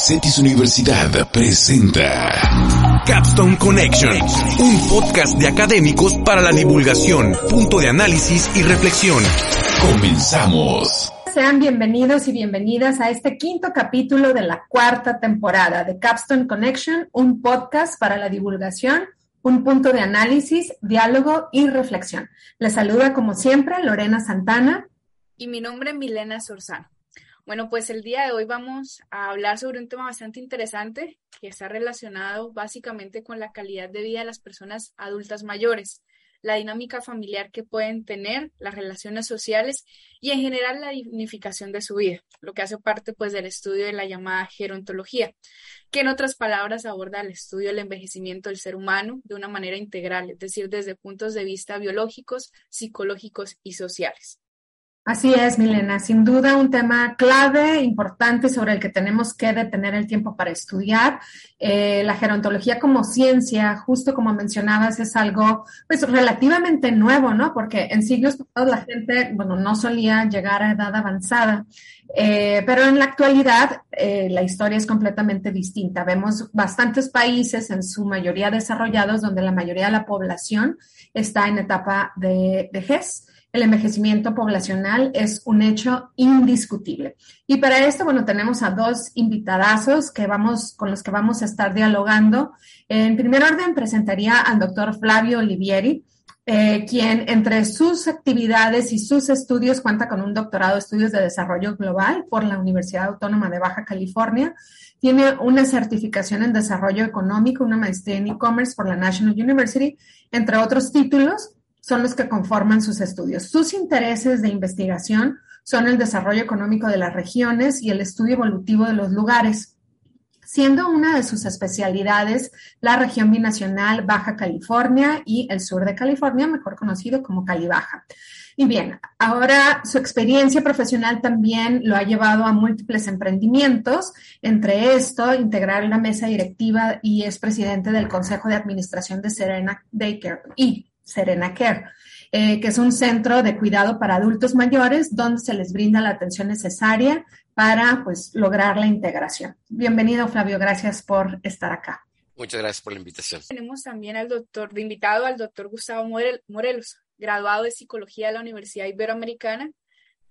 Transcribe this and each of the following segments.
CETIS Universidad presenta Capstone Connection, un podcast de académicos para la divulgación, punto de análisis y reflexión. Comenzamos. Sean bienvenidos y bienvenidas a este quinto capítulo de la cuarta temporada de Capstone Connection, un podcast para la divulgación, un punto de análisis, diálogo y reflexión. Les saluda como siempre Lorena Santana. Y mi nombre es Milena Sorzano. Bueno, pues el día de hoy vamos a hablar sobre un tema bastante interesante que está relacionado básicamente con la calidad de vida de las personas adultas mayores, la dinámica familiar que pueden tener, las relaciones sociales y en general la dignificación de su vida, lo que hace parte pues del estudio de la llamada gerontología, que en otras palabras aborda el estudio del envejecimiento del ser humano de una manera integral, es decir, desde puntos de vista biológicos, psicológicos y sociales. Así es, Milena, sin duda un tema clave, importante, sobre el que tenemos que detener el tiempo para estudiar. Eh, la gerontología como ciencia, justo como mencionabas, es algo pues relativamente nuevo, ¿no? Porque en siglos pasados la gente, bueno, no solía llegar a edad avanzada, eh, pero en la actualidad eh, la historia es completamente distinta. Vemos bastantes países, en su mayoría desarrollados, donde la mayoría de la población está en etapa de vejez el envejecimiento poblacional es un hecho indiscutible. Y para esto, bueno, tenemos a dos invitadazos que vamos, con los que vamos a estar dialogando. En primer orden, presentaría al doctor Flavio Olivieri, eh, quien entre sus actividades y sus estudios cuenta con un doctorado de estudios de desarrollo global por la Universidad Autónoma de Baja California. Tiene una certificación en desarrollo económico, una maestría en e-commerce por la National University, entre otros títulos son los que conforman sus estudios. Sus intereses de investigación son el desarrollo económico de las regiones y el estudio evolutivo de los lugares, siendo una de sus especialidades la región binacional Baja California y el sur de California, mejor conocido como Cali Baja. Y bien, ahora su experiencia profesional también lo ha llevado a múltiples emprendimientos, entre esto, integrar la mesa directiva y es presidente del Consejo de Administración de Serena Daycare y Serena Care, eh, que es un centro de cuidado para adultos mayores donde se les brinda la atención necesaria para pues, lograr la integración. Bienvenido, Flavio, gracias por estar acá. Muchas gracias por la invitación. Tenemos también al doctor, de invitado al doctor Gustavo Morelos, graduado de Psicología de la Universidad Iberoamericana.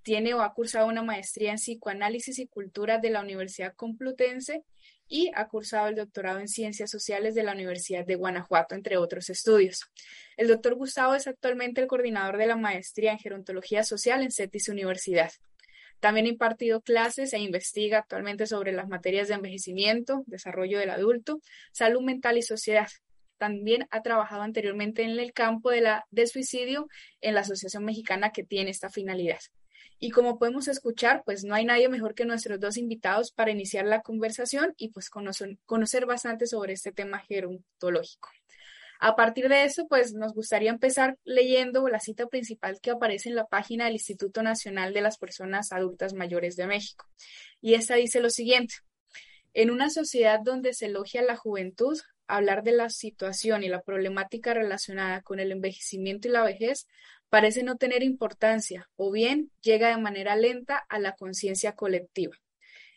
Tiene o ha cursado una maestría en Psicoanálisis y Cultura de la Universidad Complutense y ha cursado el doctorado en Ciencias Sociales de la Universidad de Guanajuato, entre otros estudios. El doctor Gustavo es actualmente el coordinador de la maestría en Gerontología Social en CETIS Universidad. También ha impartido clases e investiga actualmente sobre las materias de envejecimiento, desarrollo del adulto, salud mental y sociedad. También ha trabajado anteriormente en el campo de del suicidio en la Asociación Mexicana que tiene esta finalidad. Y como podemos escuchar, pues no hay nadie mejor que nuestros dos invitados para iniciar la conversación y pues conocer, conocer bastante sobre este tema gerontológico. A partir de eso, pues nos gustaría empezar leyendo la cita principal que aparece en la página del Instituto Nacional de las Personas Adultas Mayores de México. Y esta dice lo siguiente. En una sociedad donde se elogia la juventud, hablar de la situación y la problemática relacionada con el envejecimiento y la vejez parece no tener importancia o bien llega de manera lenta a la conciencia colectiva.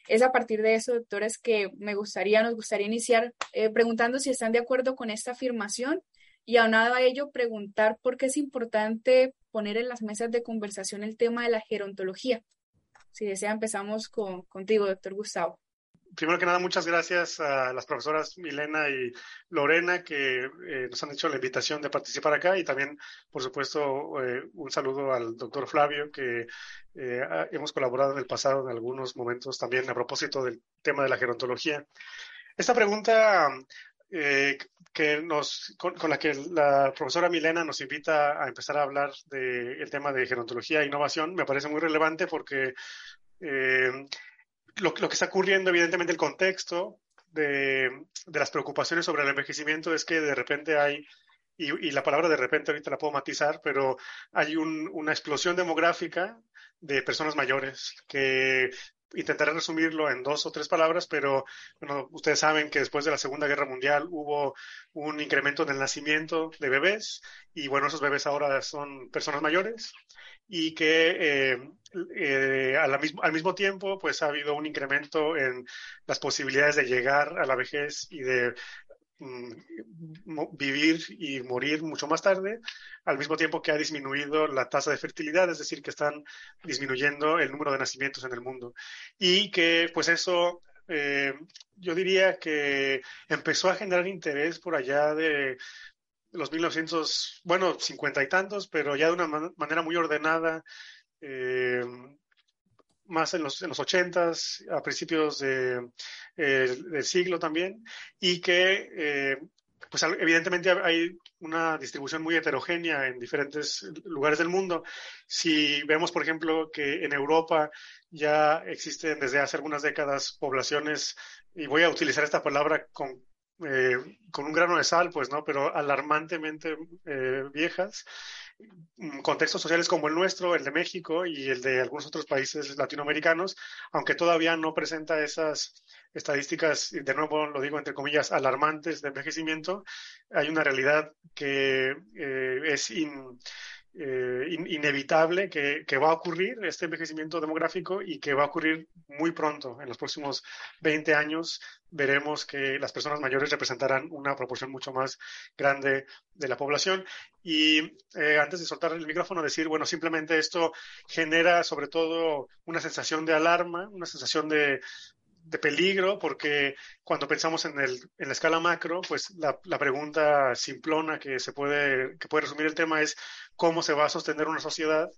Es a partir de eso, doctores, que me gustaría, nos gustaría iniciar eh, preguntando si están de acuerdo con esta afirmación y aunado a ello preguntar por qué es importante poner en las mesas de conversación el tema de la gerontología. Si desea, empezamos con, contigo, doctor Gustavo primero que nada, muchas gracias a las profesoras Milena y Lorena que eh, nos han hecho la invitación de participar acá y también, por supuesto, eh, un saludo al doctor Flavio que eh, hemos colaborado en el pasado en algunos momentos también a propósito del tema de la gerontología. Esta pregunta que nos, con, la que la profesora Milena nos invita a empezar a hablar del tema de gerontología e innovación me parece muy relevante porque lo, que está ocurriendo, evidentemente, el contexto de, las preocupaciones sobre el envejecimiento es que de repente hay, y, la palabra de repente ahorita la puedo matizar, pero hay una explosión demográfica de personas mayores que intentaré resumirlo en dos o tres palabras, pero bueno, ustedes saben que después de la Segunda Guerra Mundial hubo un incremento en el nacimiento de bebés y bueno, esos bebés ahora son personas mayores y que eh, eh, al, mismo, al mismo tiempo pues ha habido un incremento en las posibilidades de llegar a la vejez y de vivir y morir mucho más tarde, al mismo tiempo que ha disminuido la tasa de fertilidad, es decir, que están disminuyendo el número de nacimientos en el mundo. Y que pues eso eh, yo diría que empezó a generar interés por allá de los 1900, bueno, cincuenta y tantos, pero ya de una manera muy ordenada, eh, más en los, en los 80 a principios de, eh, del siglo también, y que eh, pues evidentemente hay una distribución muy heterogénea en diferentes lugares del mundo. Si vemos, por ejemplo, que en Europa ya existen desde hace algunas décadas poblaciones, y voy a utilizar esta palabra con eh, con un grano de sal, pues, ¿no? Pero alarmantemente viejas. Contextos sociales como el nuestro, el de México y el de algunos otros países latinoamericanos, aunque todavía no presenta esas estadísticas, de nuevo lo digo entre comillas, alarmantes de envejecimiento, hay una realidad que eh, es in, eh, inevitable que, va a ocurrir este envejecimiento demográfico y que va a ocurrir muy pronto. En los próximos 20 años veremos que las personas mayores representarán una proporción mucho más grande de la población. Y eh, antes de soltar el micrófono, decir, bueno, simplemente esto genera sobre todo una sensación de alarma, una sensación de, de peligro, porque cuando pensamos en, el, en la escala macro, pues la, la, pregunta simplona que se puede, que puede resumir el tema es cómo se va a sostener una sociedad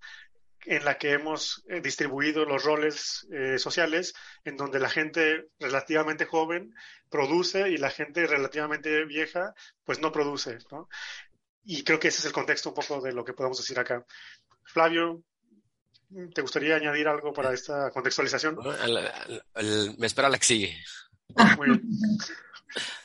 en la que hemos eh, distribuido los roles eh, sociales, en donde la gente relativamente joven produce y la gente relativamente vieja pues no produce, ¿no? Y creo que ese es el contexto un poco de lo que podemos decir acá. Flavio, ¿Te gustaría añadir algo para esta contextualización? me espera la que sigue.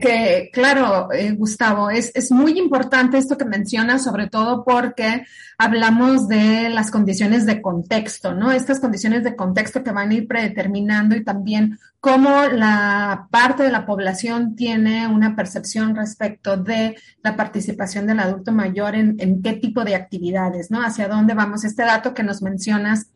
Que, claro, eh, Gustavo, es, es, muy importante esto que mencionas, sobre todo porque hablamos de las condiciones de contexto, ¿no? Estas condiciones de contexto que van a ir predeterminando y también cómo la parte de la población tiene una percepción respecto de la participación del adulto mayor en, en qué tipo de actividades, ¿no? Hacia dónde vamos. Este dato que nos mencionas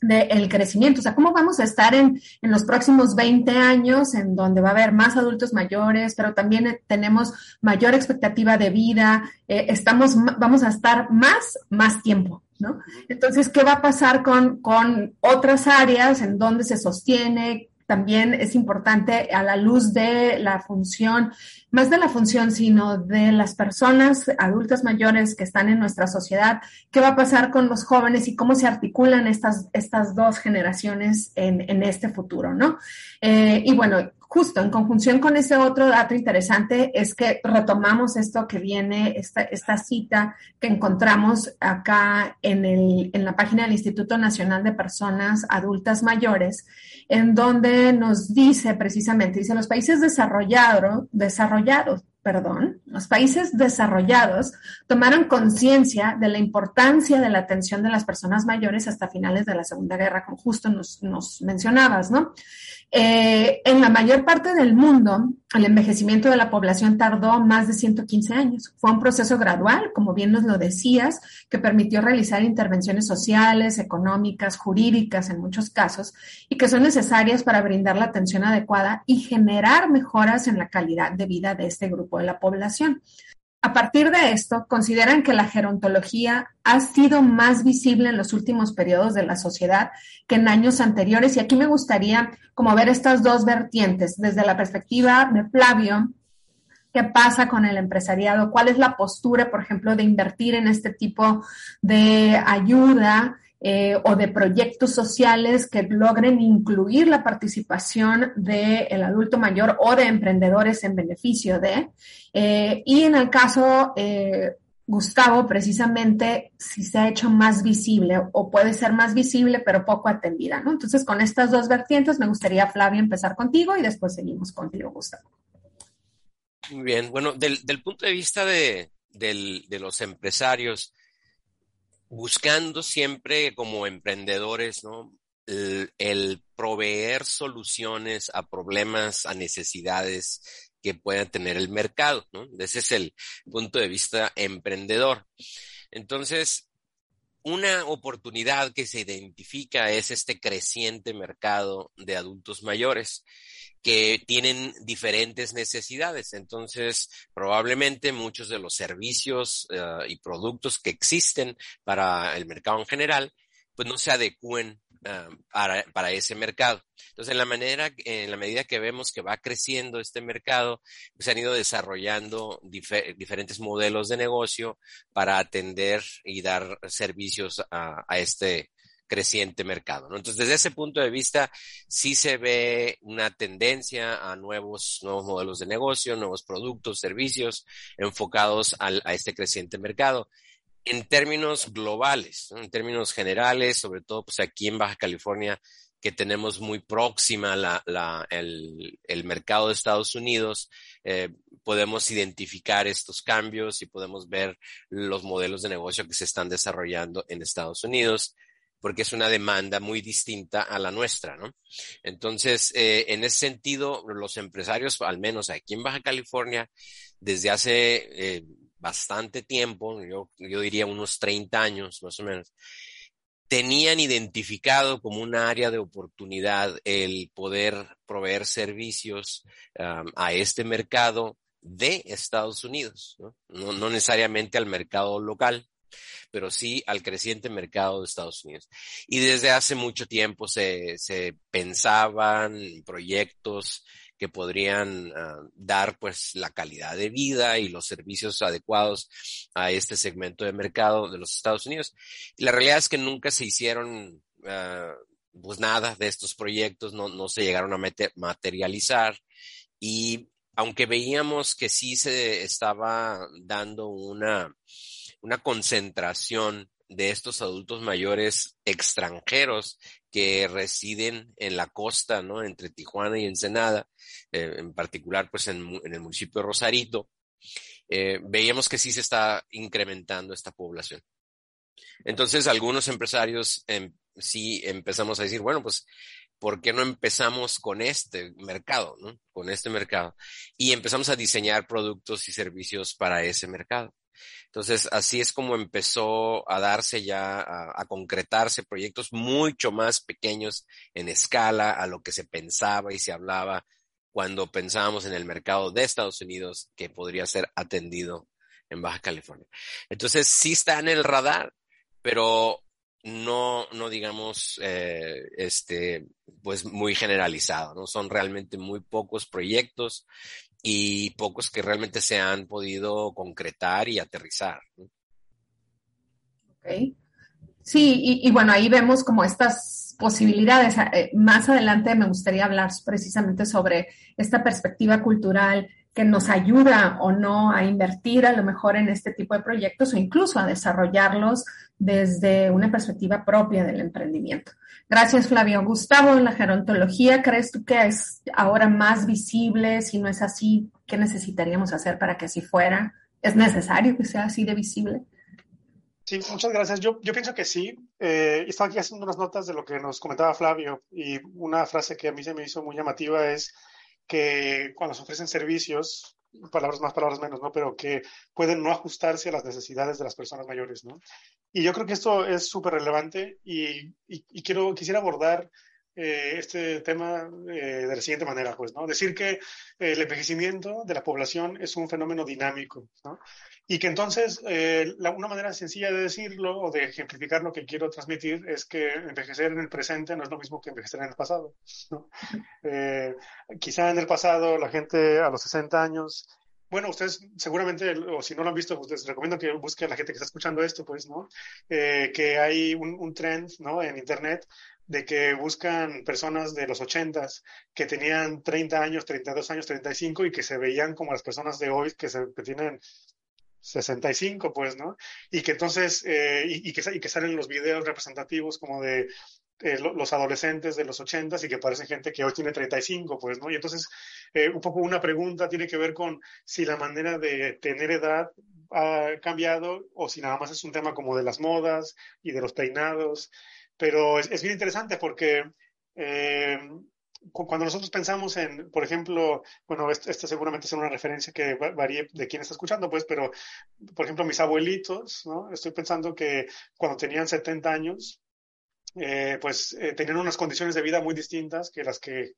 del crecimiento, o sea, cómo vamos a estar en, en, los próximos 20 años, en donde va a haber más adultos mayores, pero también eh, tenemos mayor expectativa de vida, eh, estamos, vamos a estar más, más tiempo, ¿no? Entonces, ¿qué va a pasar con, con otras áreas en donde se sostiene? También es importante a la luz de la función más de la función, sino de las personas adultas mayores que están en nuestra sociedad, qué va a pasar con los jóvenes y cómo se articulan estas, estas dos generaciones en, en este futuro, ¿no? Eh, y bueno, justo en conjunción con ese otro dato interesante es que retomamos esto que viene, esta, cita que encontramos acá en, el, en la página del Instituto Nacional de Personas Adultas Mayores, en donde nos dice precisamente, dice, los países desarrollados desarrollados, perdón, los países desarrollados tomaron conciencia de la importancia de la atención de las personas mayores hasta finales de la Segunda Guerra, como justo nos, nos mencionabas, ¿no? Eh, en la mayor parte del mundo, el envejecimiento de la población tardó más de 115 años. Fue un proceso gradual, como bien nos lo decías, que permitió realizar intervenciones sociales, económicas, jurídicas en muchos casos, y que son necesarias para brindar la atención adecuada y generar mejoras en la calidad de vida de este grupo de la población. A partir de esto, consideran que la gerontología ha sido más visible en los últimos periodos de la sociedad que en años anteriores. Y aquí me gustaría como ver estas dos vertientes desde la perspectiva de Flavio. ¿Qué pasa con el empresariado? ¿Cuál es la postura, por ejemplo, de invertir en este tipo de ayuda? Eh, o de proyectos sociales que logren incluir la participación del adulto mayor o de emprendedores en beneficio de. Eh, y en el caso, eh, Gustavo, precisamente si se ha hecho más visible o puede ser más visible, pero poco atendida, ¿no? Entonces, con estas dos vertientes, me gustaría, Flavio, empezar contigo y después seguimos contigo, Gustavo. Muy bien, bueno, del, punto de vista de, de los empresarios, buscando siempre como emprendedores, ¿no? el, proveer soluciones a problemas, a necesidades que pueda tener el mercado. ¿no? Ese es el punto de vista emprendedor. Entonces, una oportunidad que se identifica es este creciente mercado de adultos mayores que tienen diferentes necesidades. Entonces, probablemente muchos de los servicios eh, y productos que existen para el mercado en general, pues no se adecúen Ah, para, para, ese mercado. Entonces, en la, manera, en la medida que vemos que va creciendo este mercado, se han ido desarrollando diferentes modelos de negocio para atender y dar servicios a, a este creciente mercado. ¿no? Entonces, desde ese punto de vista, sí se ve una tendencia a nuevos, nuevos modelos de negocio, nuevos productos, servicios enfocados al, a este creciente mercado en términos globales, en términos generales, sobre todo pues aquí en Baja California, que tenemos muy próxima la, la, el, el, mercado de Estados Unidos, eh, podemos identificar estos cambios y podemos ver los modelos de negocio que se están desarrollando en Estados Unidos, porque es una demanda muy distinta a la nuestra, ¿no? Entonces, eh, en ese sentido, los empresarios, al menos aquí en Baja California, desde hace eh, bastante tiempo, yo, yo diría unos 30 años más o menos, tenían identificado como un área de oportunidad el poder proveer servicios a este mercado de Estados Unidos, ¿no? ¿no? necesariamente al mercado local, pero sí al creciente mercado de Estados Unidos. Y desde hace mucho tiempo se, se pensaban proyectos que podrían uh, dar pues la calidad de vida y los servicios adecuados a este segmento de mercado de los Estados Unidos. Y la realidad es que nunca se hicieron uh, pues nada de estos proyectos, no, no se llegaron a materializar y aunque veíamos que sí se estaba dando una, una concentración de estos adultos mayores extranjeros que residen en la costa, ¿no? Entre Tijuana y Ensenada, eh, en particular, pues en, el municipio de Rosarito, eh, veíamos que sí se está incrementando esta población. Entonces, algunos empresarios em, sí empezamos a decir, bueno, pues, ¿por qué no empezamos con este mercado. Con este mercado. Y empezamos a diseñar productos y servicios para ese mercado. Entonces, así es como empezó a darse ya, a, concretarse proyectos mucho más pequeños en escala a lo que se pensaba y se hablaba cuando pensábamos en el mercado de Estados Unidos que podría ser atendido en Baja California. Entonces, sí está en el radar, pero no, no digamos, eh, este, pues muy generalizado, ¿no? Son realmente muy pocos proyectos y pocos que realmente se han podido concretar y aterrizar. Ok. Sí, y, bueno, ahí vemos como estas posibilidades. Eh, más adelante me gustaría hablar precisamente sobre esta perspectiva cultural que nos ayuda o no a invertir a lo mejor en este tipo de proyectos o incluso a desarrollarlos desde una perspectiva propia del emprendimiento. Gracias, Flavio. Gustavo, la gerontología, ¿crees tú que es ahora más visible? Si no es así, ¿qué necesitaríamos hacer para que así fuera? ¿Es necesario que sea así de visible? Sí, muchas gracias. Yo, yo pienso que sí. Eh, estaba aquí haciendo unas notas de lo que nos comentaba Flavio y una frase que a mí se me hizo muy llamativa es que cuando se ofrecen servicios, palabras más, palabras menos, ¿no? Pero que pueden no ajustarse a las necesidades de las personas mayores, ¿no? Y yo creo que esto es súper relevante y, y, quiero, quisiera abordar eh, este tema eh, de la siguiente manera, pues, ¿no? Decir que eh, el envejecimiento de la población es un fenómeno dinámico, ¿no? Y que entonces, la, una manera sencilla de decirlo o de ejemplificar lo que quiero transmitir es que envejecer en el presente no es lo mismo que envejecer en el pasado, ¿no? quizá en el pasado la gente a los 60 años bueno, ustedes seguramente, o si no lo han visto, pues les recomiendo que busquen a la gente que está escuchando esto, pues, ¿no? Eh, que hay un, un, trend, ¿no? En Internet de que buscan personas de los ochentas que tenían 30 años, 32 años, 35 y que se veían como las personas de hoy que, se, que tienen 65, pues, ¿no? Y que entonces, eh, y, que, y que salen los videos representativos como de eh, los adolescentes de los 80 y que parece gente que hoy tiene 35, pues, ¿no? Y entonces, eh, un poco una pregunta tiene que ver con si la manera de tener edad ha cambiado o si nada más es un tema como de las modas y de los peinados. pero es, bien interesante porque cuando nosotros pensamos en, por ejemplo, bueno, esto, seguramente es una referencia que varíe de quién está escuchando, pues, pero, por ejemplo, mis abuelitos, ¿no? Estoy pensando que cuando tenían 70 años, eh, pues eh, tenían unas condiciones de vida muy distintas que las que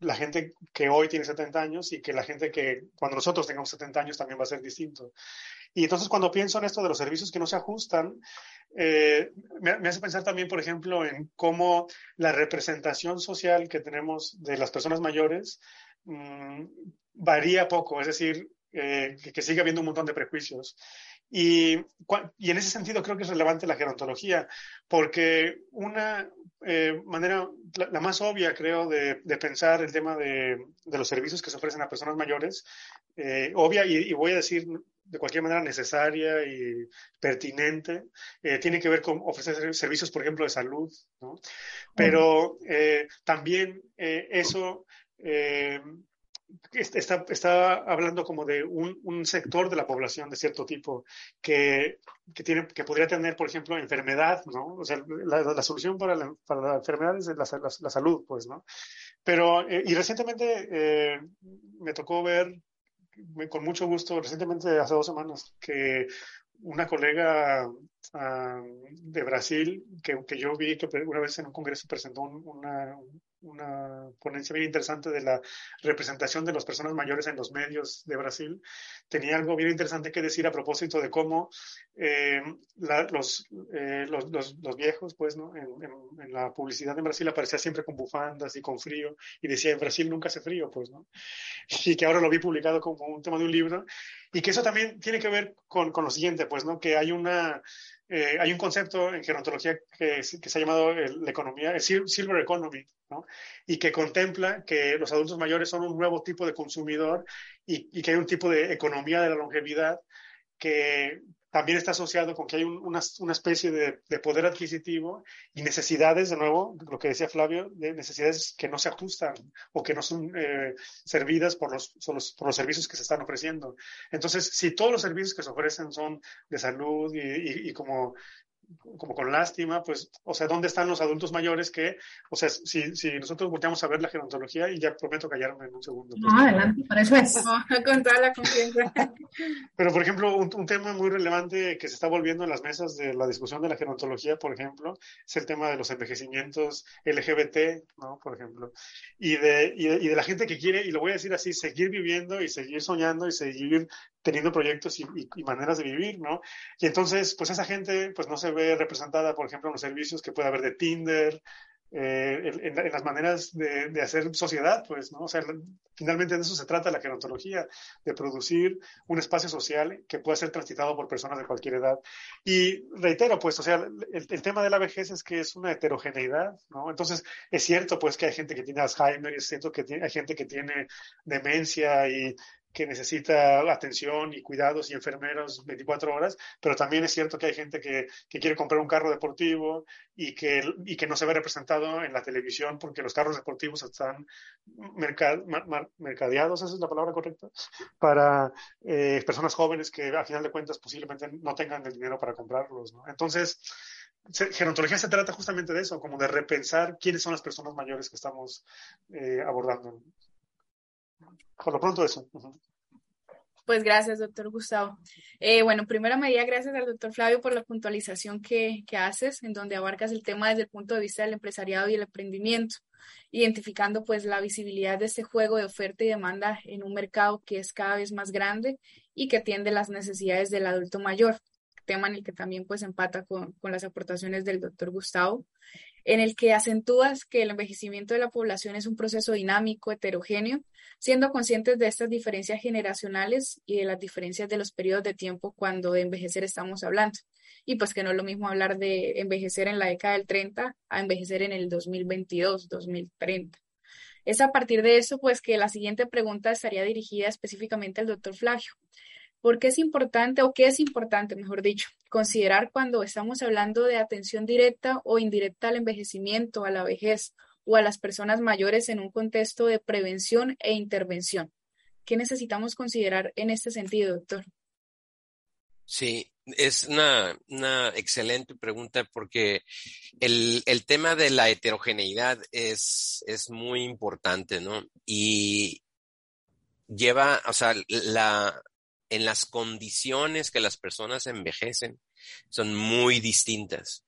la gente que hoy tiene 70 años y que la gente que cuando nosotros tengamos 70 años también va a ser distinto. Y entonces cuando pienso en esto de los servicios que no se ajustan, eh, me, hace pensar también, por ejemplo, en cómo la representación social que tenemos de las personas mayores mm, varía poco, es decir, eh, que, que, sigue habiendo un montón de prejuicios. Y, y, en ese sentido creo que es relevante la gerontología, porque una eh, manera, la, más obvia creo de, pensar el tema de, de, los servicios que se ofrecen a personas mayores, eh, obvia y, voy a decir de cualquier manera necesaria y pertinente, eh, tiene que ver con ofrecer servicios, por ejemplo, de salud, ¿no? Pero también eso está, está hablando como de un, un, sector de la población de cierto tipo que, que, tiene, que podría tener, por ejemplo, enfermedad, ¿no? O sea, la, la solución para la, para la, enfermedad es la, la, salud, pues, ¿no? Pero, eh, y recientemente eh, me tocó ver, con mucho gusto, recientemente, hace dos semanas, que una colega uh, de Brasil, que, que, yo vi que una vez en un congreso presentó una, una ponencia bien interesante de la representación de las personas mayores en los medios de Brasil. Tenía algo bien interesante que decir a propósito de cómo eh, la, los, eh, los, los, viejos, pues, ¿no? En, en, la publicidad en Brasil aparecía siempre con bufandas y con frío y decía, en Brasil nunca hace frío, pues, ¿no? Y que ahora lo vi publicado como un tema de un libro y que eso también tiene que ver con, con lo siguiente, pues, ¿no? Que hay una eh, hay un concepto en gerontología que, que se ha llamado la economía, el Silver Economy, ¿no? y que contempla que los adultos mayores son un nuevo tipo de consumidor y, y que hay un tipo de economía de la longevidad que, también está asociado con que hay una, especie de, de, poder adquisitivo y necesidades, de nuevo, lo que decía Flavio, de necesidades que no se ajustan o que no son eh, servidas por los, por los servicios que se están ofreciendo. Entonces, si todos los servicios que se ofrecen son de salud y como como con lástima, pues, o sea, ¿dónde están los adultos mayores que, o sea, si, si nosotros volteamos a ver la gerontología, y ya prometo callarme en un segundo. Pues, no, adelante, para eso es. con toda la confianza. Pero, por ejemplo, un, un, tema muy relevante que se está volviendo en las mesas de la discusión de la gerontología, por ejemplo, es el tema de los envejecimientos LGBT, ¿no? Por ejemplo, y de, y de, y de la gente que quiere, y lo voy a decir así, seguir viviendo y seguir soñando y seguir teniendo proyectos y, y, maneras de vivir, ¿no? Y entonces, pues esa gente, pues no se ve representada, por ejemplo, en los servicios que puede haber de Tinder, eh, en, en, las maneras de, hacer sociedad, pues, ¿no? O sea, finalmente de eso se trata la gerontología, de producir un espacio social que pueda ser transitado por personas de cualquier edad. Y reitero, pues, o sea, el, el tema de la vejez es que es una heterogeneidad, ¿no? Entonces, es cierto, pues, que hay gente que tiene Alzheimer, es cierto que tiene, hay gente que tiene demencia y que necesita atención y cuidados y enfermeros 24 horas, pero también es cierto que hay gente que, que quiere comprar un carro deportivo y que, y que no se ve representado en la televisión porque los carros deportivos están mercad, mercadeados, esa es la palabra correcta, para eh, personas jóvenes que a final de cuentas posiblemente no tengan el dinero para comprarlos. ¿no? Entonces, gerontología se trata justamente de eso, como de repensar quiénes son las personas mayores que estamos eh, abordando. Por lo pronto eso. Pues gracias, doctor Gustavo. Eh, bueno, primera medida, gracias al doctor Flavio por la puntualización que, que, haces, en donde abarcas el tema desde el punto de vista del empresariado y el emprendimiento, identificando pues la visibilidad de este juego de oferta y demanda en un mercado que es cada vez más grande y que atiende las necesidades del adulto mayor, tema en el que también pues empata con, con las aportaciones del doctor Gustavo en el que acentúas que el envejecimiento de la población es un proceso dinámico, heterogéneo, siendo conscientes de estas diferencias generacionales y de las diferencias de los periodos de tiempo cuando de envejecer estamos hablando. Y pues que no es lo mismo hablar de envejecer en la década del 30 a envejecer en el 2022, 2030. Es a partir de eso, pues, que la siguiente pregunta estaría dirigida específicamente al doctor Flavio. ¿Por qué es importante, o qué es importante, mejor dicho, considerar cuando estamos hablando de atención directa o indirecta al envejecimiento, a la vejez o a las personas mayores en un contexto de prevención e intervención? ¿Qué necesitamos considerar en este sentido, doctor? Sí, es una, una, excelente pregunta porque el, el, tema de la heterogeneidad es, es muy importante, ¿no? Y lleva, o sea, la, en las condiciones que las personas envejecen son muy distintas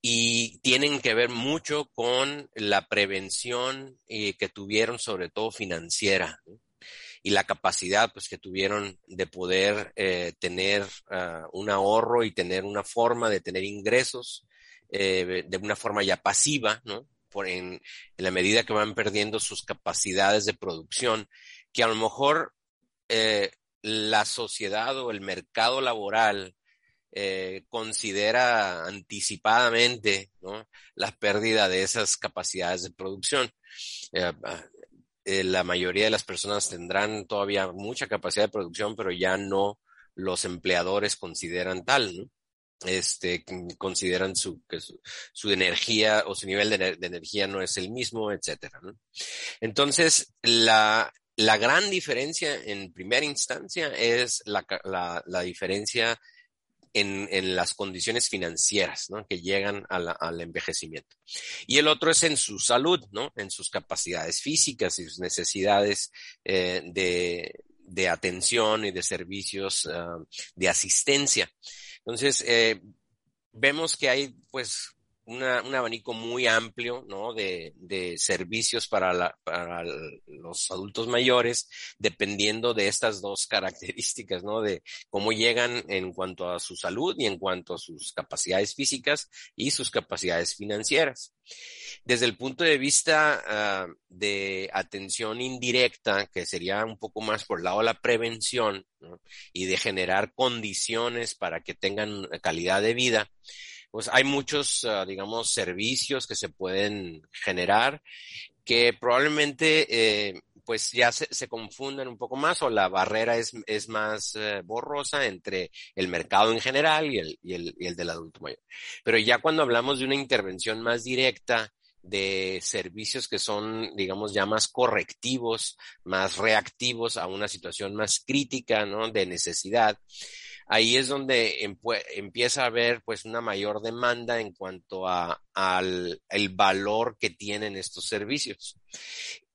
y tienen que ver mucho con la prevención eh, que tuvieron, sobre todo financiera, y la capacidad pues, que tuvieron de poder eh, tener uh, un ahorro y tener una forma de tener ingresos eh, de una forma ya pasiva, ¿no? Por en, en, la medida que van perdiendo sus capacidades de producción, que a lo mejor eh, la sociedad o el mercado laboral eh, considera anticipadamente ¿no? la pérdida de esas capacidades de producción. Eh, eh, la mayoría de las personas tendrán todavía mucha capacidad de producción, pero ya no los empleadores consideran tal, ¿no? Este, consideran su, que su, energía o su nivel de, energía no es el mismo, etcétera. Entonces, la, la gran diferencia en primera instancia es la, la, la diferencia en, en, las condiciones financieras ¿no? que llegan a al envejecimiento. Y el otro es en su salud, ¿no? en sus capacidades físicas y sus necesidades eh, de, de, atención y de servicios uh, de asistencia. Entonces, eh, vemos que hay pues una, un abanico muy amplio ¿no? de, de servicios para, la, para los adultos mayores, dependiendo de estas dos características, ¿no? de cómo llegan en cuanto a su salud y en cuanto a sus capacidades físicas y sus capacidades financieras. Desde el punto de vista uh, de atención indirecta, que sería un poco más por el lado de la prevención ¿no? y de generar condiciones para que tengan calidad de vida, pues hay muchos, uh, digamos, servicios que se pueden generar que probablemente eh, pues ya se, se, confunden un poco más o la barrera es, es más eh, borrosa entre el mercado en general y el, y, el, y el del adulto mayor. Pero ya cuando hablamos de una intervención más directa, de servicios que son, digamos, ya más correctivos, más reactivos a una situación más crítica, ¿no? De necesidad ahí es donde empieza a haber pues una mayor demanda en cuanto a, al el valor que tienen estos servicios.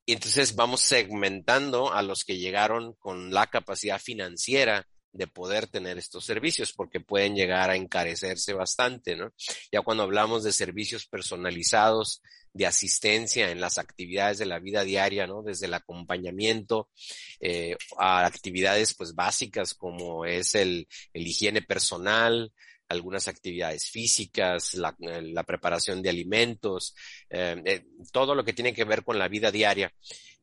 Y entonces vamos segmentando a los que llegaron con la capacidad financiera de poder tener estos servicios, porque pueden llegar a encarecerse bastante, ¿no? Ya cuando hablamos de servicios personalizados, de asistencia en las actividades de la vida diaria, ¿no? Desde el acompañamiento eh, a actividades pues básicas como es el, el higiene personal, algunas actividades físicas, la, la preparación de alimentos, eh, eh, todo lo que tiene que ver con la vida diaria.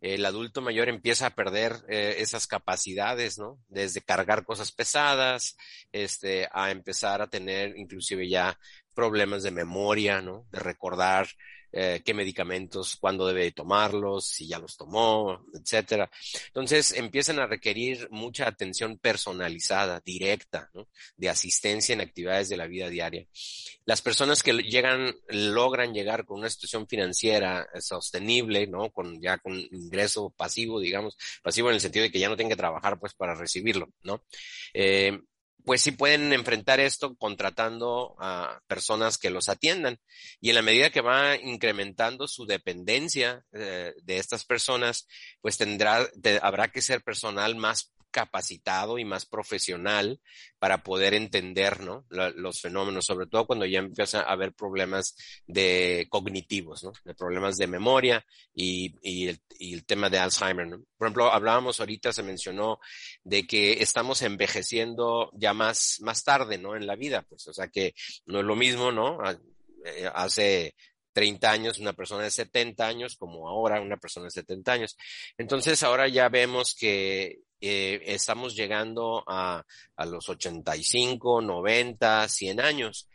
El adulto mayor empieza a perder eh, esas capacidades, ¿no? Desde cargar cosas pesadas, este, a empezar a tener inclusive ya problemas de memoria, ¿no? De recordar eh, qué medicamentos, cuándo debe tomarlos, si ya los tomó, etcétera. Entonces empiezan a requerir mucha atención personalizada, directa, ¿no? de asistencia en actividades de la vida diaria. Las personas que llegan, logran llegar con una situación financiera sostenible, ¿no? Con ya con ingreso pasivo, digamos, pasivo en el sentido de que ya no tenga que trabajar pues para recibirlo, ¿no? Eh, pues sí pueden enfrentar esto contratando a personas que los atiendan. Y en la medida que va incrementando su dependencia eh, de estas personas, pues tendrá, te, habrá que ser personal más capacitado y más profesional para poder entender ¿no? los fenómenos, sobre todo cuando ya empieza a haber problemas de cognitivos, ¿no? de problemas de memoria y, y, el, y el, tema de Alzheimer. ¿no? Por ejemplo, hablábamos ahorita, se mencionó de que estamos envejeciendo ya más, más tarde ¿no? en la vida, pues, o sea que no es lo mismo, ¿no? Eh, hace 30 años una persona de 70 años como ahora una persona de 70 años. Entonces ahora ya vemos que eh, estamos llegando a, a, los 85, 90, 100 años.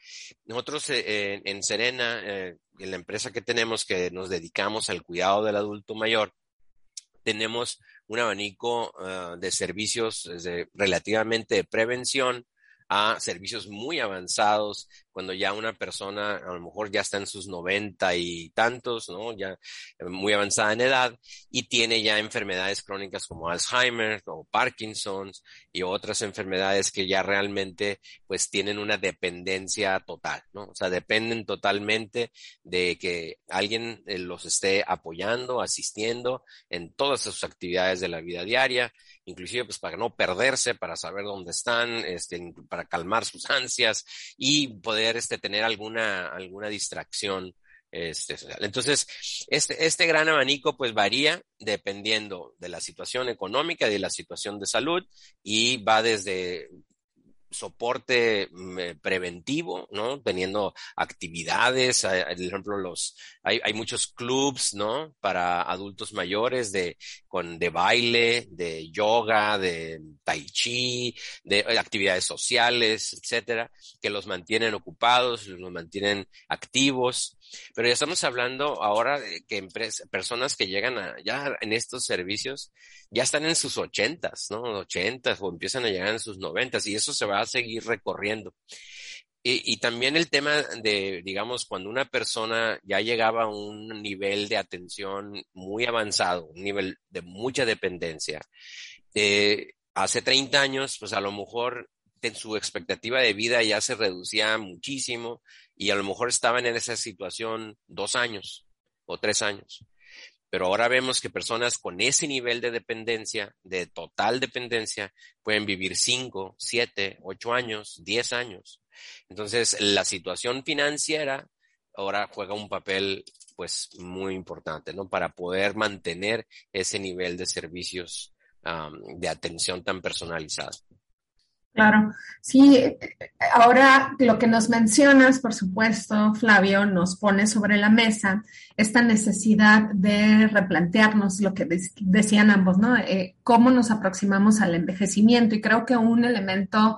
Nosotros eh, en Serena, eh, en la empresa que tenemos que nos dedicamos al cuidado del adulto mayor, tenemos un abanico uh, de servicios de, relativamente de prevención a servicios muy avanzados cuando ya una persona a lo mejor ya está en sus noventa y tantos, ¿no? Ya muy avanzada en edad y tiene ya enfermedades crónicas como Alzheimer o Parkinson's y otras enfermedades que ya realmente pues tienen una dependencia total, ¿no? O sea, dependen totalmente de que alguien eh, los esté apoyando, asistiendo en todas sus actividades de la vida diaria, inclusive pues para no perderse, para saber dónde están, este, para calmar sus ansias y poder este, tener alguna, alguna distracción este, Entonces, este, este gran abanico pues varía dependiendo de la situación económica y de la situación de salud y va desde soporte mm, preventivo, ¿no? Teniendo actividades, por ejemplo, los, hay, hay muchos clubs, ¿no? Para adultos mayores de, con, de baile, de yoga, de tai chi, de eh, actividades sociales, etcétera, que los mantienen ocupados, los mantienen activos. Pero ya estamos hablando ahora de que personas que llegan a, ya en estos servicios ya están en sus ochentas, ¿no? Ochentas o empiezan a llegar en sus noventas y eso se va seguir recorriendo. Y, y, también el tema de, digamos, cuando una persona ya llegaba a un nivel de atención muy avanzado, un nivel de mucha dependencia, eh, hace 30 años, pues a lo mejor en su expectativa de vida ya se reducía muchísimo y a lo mejor estaban en esa situación dos años o tres años. Pero ahora vemos que personas con ese nivel de dependencia, de total dependencia, pueden vivir cinco, siete, ocho años, diez años. Entonces, la situación financiera ahora juega un papel pues muy importante, ¿no? Para poder mantener ese nivel de servicios de atención tan personalizada. Claro, sí, ahora lo que nos mencionas, por supuesto, Flavio, nos pone sobre la mesa esta necesidad de replantearnos lo que decían ambos, ¿no? Eh, cómo nos aproximamos al envejecimiento y creo que un elemento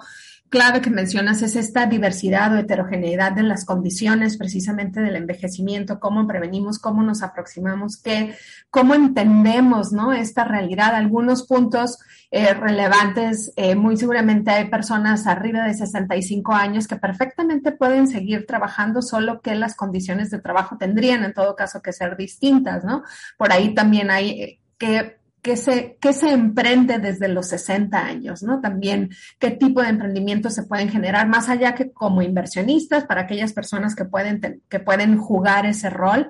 clave que mencionas es esta diversidad o heterogeneidad de las condiciones precisamente del envejecimiento, cómo prevenimos, cómo nos aproximamos, qué, cómo entendemos ¿no? esta realidad. Algunos puntos eh, relevantes, eh, muy seguramente hay personas arriba de 65 años que perfectamente pueden seguir trabajando, solo que las condiciones de trabajo tendrían en todo caso que ser distintas, ¿no? Por ahí también hay eh, que ¿Qué se, se emprende desde los 60 años, ¿no? También qué tipo de emprendimientos se pueden generar, más allá que como inversionistas, para aquellas personas que pueden, que pueden jugar ese rol.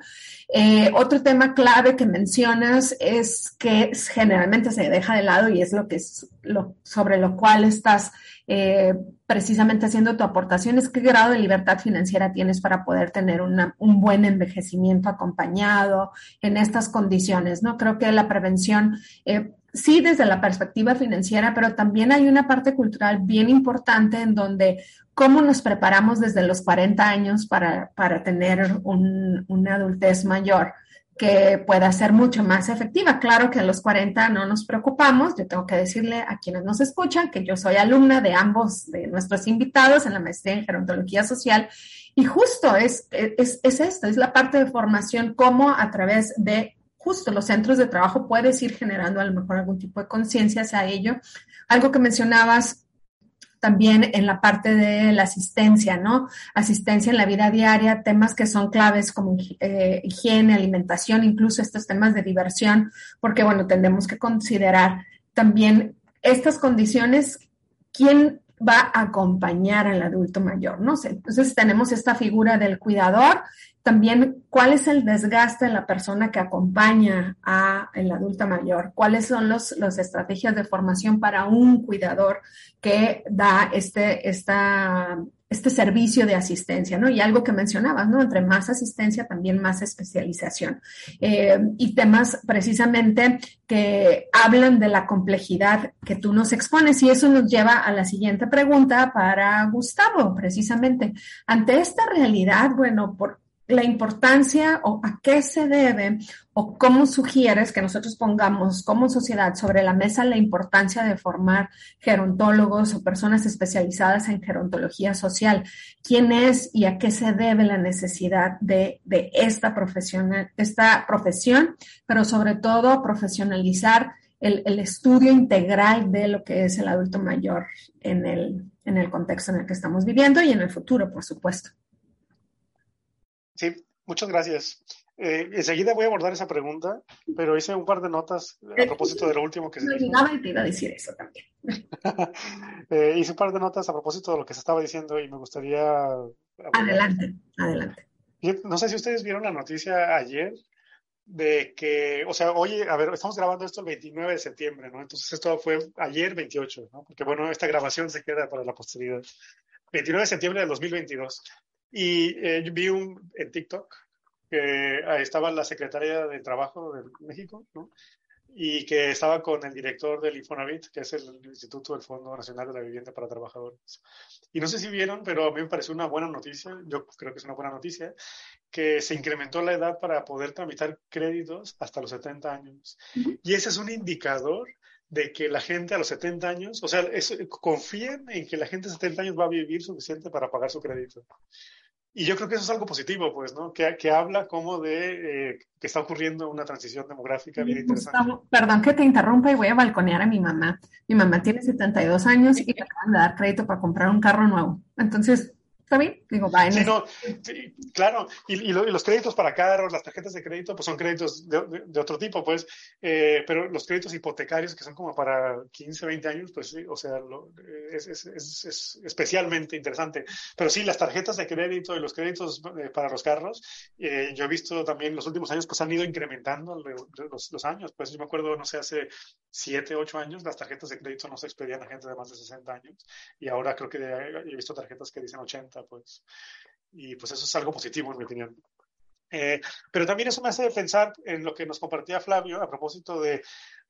Eh, otro tema clave que mencionas es que generalmente se deja de lado y es lo que es sobre lo cual estás eh, precisamente haciendo tu aportación es qué grado de libertad financiera tienes para poder tener un buen envejecimiento acompañado en estas condiciones, ¿no? Creo que la prevención, eh, sí desde la perspectiva financiera, pero también hay una parte cultural bien importante en donde cómo nos preparamos desde los 40 años para, para tener un, una adultez mayor que pueda ser mucho más efectiva. Claro que a los 40 no nos preocupamos. Yo tengo que decirle a quienes nos escuchan que yo soy alumna de ambos de nuestros invitados en la maestría en gerontología social y justo es, es, es esto, es la parte de formación, cómo a través de justo los centros de trabajo puedes ir generando a lo mejor algún tipo de conciencia hacia ello. Algo que mencionabas también en la parte de la asistencia, ¿no? Asistencia en la vida diaria, temas que son claves como eh, higiene, alimentación, incluso estos temas de diversión, porque bueno, tenemos que considerar también estas condiciones, quién va a acompañar al adulto mayor, ¿no? Entonces tenemos esta figura del cuidador también cuál es el desgaste de la persona que acompaña a el adulto mayor, cuáles son los, las estrategias de formación para un cuidador que da este, esta, este servicio de asistencia, ¿no? Y algo que mencionabas, ¿no? Entre más asistencia, también más especialización. Eh, y temas precisamente que hablan de la complejidad que tú nos expones. Y eso nos lleva a la siguiente pregunta para Gustavo, precisamente. Ante esta realidad, bueno, por, la importancia o a qué se debe o cómo sugieres que nosotros pongamos como sociedad sobre la mesa la importancia de formar gerontólogos o personas especializadas en gerontología social. ¿Quién es y a qué se debe la necesidad de, esta, profesión, esta profesión, pero sobre todo profesionalizar el, estudio integral de lo que es el adulto mayor en el, en el contexto en el que estamos viviendo y en el futuro, por supuesto. Sí, muchas gracias. Eh, enseguida voy a abordar esa pregunta, pero hice un par de notas a propósito de lo último que se dijo. y te iba a decir eso también. Eh, hice un par de notas a propósito de lo que se estaba diciendo y me gustaría... Adelante, adelante. No sé si ustedes vieron la noticia ayer de que, o sea, oye, a ver, estamos grabando esto el 29 de septiembre, ¿no? Entonces esto fue ayer 28, ¿no? Porque bueno, esta grabación se queda para la posteridad. 29 de septiembre del 2022. Y eh, yo vi un, en TikTok que estaba la secretaria de Trabajo de México, ¿no? y que estaba con el director del Infonavit, que es el Instituto del Fondo Nacional de la Vivienda para Trabajadores. Y no sé si vieron, pero a mí me pareció una buena noticia, yo creo que es una buena noticia, que se incrementó la edad para poder tramitar créditos hasta los 70 años. Y ese es un indicador de que la gente a los 70 años, o sea, confíen en que la gente a 70 años va a vivir suficiente para pagar su crédito. Y yo creo que eso es algo positivo, pues, ¿no? Que, que habla como de eh, que está ocurriendo una transición demográfica bien interesante. perdón que te interrumpa y voy a balconear a mi mamá. Mi mamá tiene 72 años y le acaban de dar crédito para comprar un carro nuevo. Entonces, ¿Está Digo, va sí, no, claro, y, y, los créditos para carros, las tarjetas de crédito, pues son créditos de, de, otro tipo, pues, eh, pero los créditos hipotecarios que son como para 15, 20 años, pues sí, o sea, lo, es, es, es, especialmente interesante. Pero sí, las tarjetas de crédito y los créditos eh, para los carros, eh, yo he visto también los últimos años, pues han ido incrementando los, los, años, pues yo me acuerdo, no sé, hace 7, 8 años las tarjetas de crédito no se expedían a gente de más de 60 años, y ahora creo que he visto tarjetas que dicen 80 pues. Y pues eso es algo positivo, en mi opinión. Eh, pero también eso me hace pensar en lo que nos compartía Flavio a propósito de,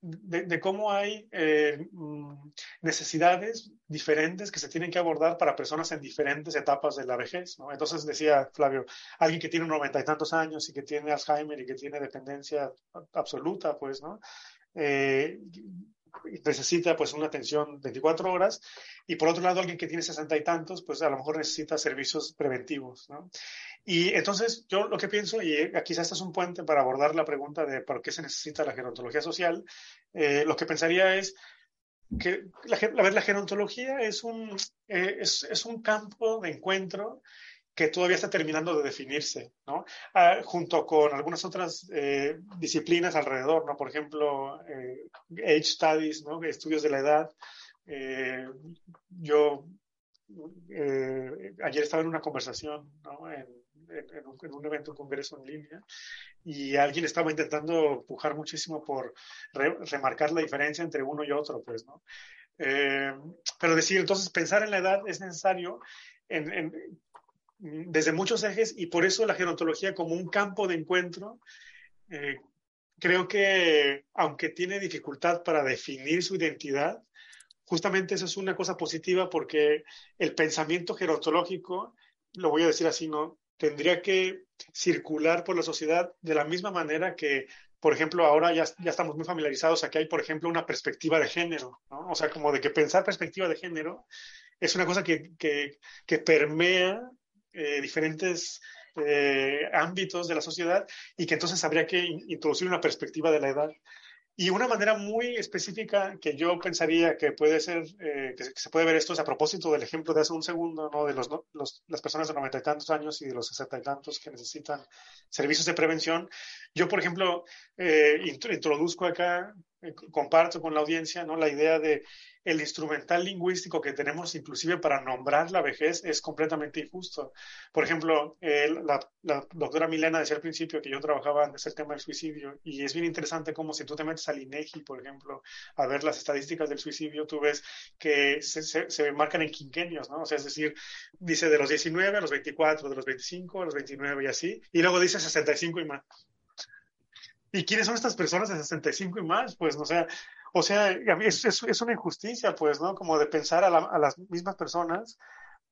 de, cómo hay eh, mm, necesidades diferentes que se tienen que abordar para personas en diferentes etapas de la vejez. ¿no? Entonces decía Flavio, alguien que tiene noventa y tantos años y que tiene Alzheimer y que tiene dependencia absoluta, pues, ¿no? Eh, necesita pues una atención 24 horas y por otro lado alguien que tiene sesenta y tantos pues a lo mejor necesita servicios preventivos ¿no? y entonces yo lo que pienso y quizás este es un puente para abordar la pregunta de por qué se necesita la gerontología social eh, lo que pensaría es que la, la, la gerontología es un, eh, es, es un campo de encuentro que todavía está terminando de definirse, ¿no? Ah, junto con algunas otras eh, disciplinas alrededor, ¿no? Por ejemplo, eh, age studies, ¿no? Estudios de la edad. Eh, yo ayer estaba en una conversación, ¿no? En, un, evento, un congreso en línea, y alguien estaba intentando empujar muchísimo por remarcar la diferencia entre uno y otro, pues, ¿no? pero decir, entonces, pensar en la edad es necesario en, desde muchos ejes y por eso la gerontología como un campo de encuentro, eh, creo que aunque tiene dificultad para definir su identidad, justamente eso es una cosa positiva porque el pensamiento gerontológico, lo voy a decir así, ¿no? Tendría que circular por la sociedad de la misma manera que, por ejemplo, ahora ya, ya estamos muy familiarizados a que hay, por ejemplo, una perspectiva de género, ¿no? O sea, como de que pensar perspectiva de género es una cosa que, que, que permea eh, diferentes eh, ámbitos de la sociedad y que entonces habría que introducir una perspectiva de la edad. Y una manera muy específica que yo pensaría que puede ser, eh, que, se puede ver esto es a propósito del ejemplo de hace un segundo, ¿no? De los, los, las personas de noventa y tantos años y de los sesenta y tantos que necesitan servicios de prevención. Yo, por ejemplo, introduzco acá, comparto con la audiencia, ¿no? La idea de el instrumental lingüístico que tenemos inclusive para nombrar la vejez es completamente injusto. Por ejemplo, la, doctora Milena decía al principio que yo trabajaba en ese tema del suicidio y es bien interesante como si tú te metes al INEGI, por ejemplo, a ver las estadísticas del suicidio, tú ves que se, se, marcan en quinquenios, ¿no? O sea, es decir, dice de los 19 a los 24, de los 25 a los 29 y así, y luego dice 65 y más. ¿Y quiénes son estas personas de 65 y más? Pues, o sea, o sea, es, es, es, una injusticia, pues, ¿no? Como de pensar a, a las mismas personas,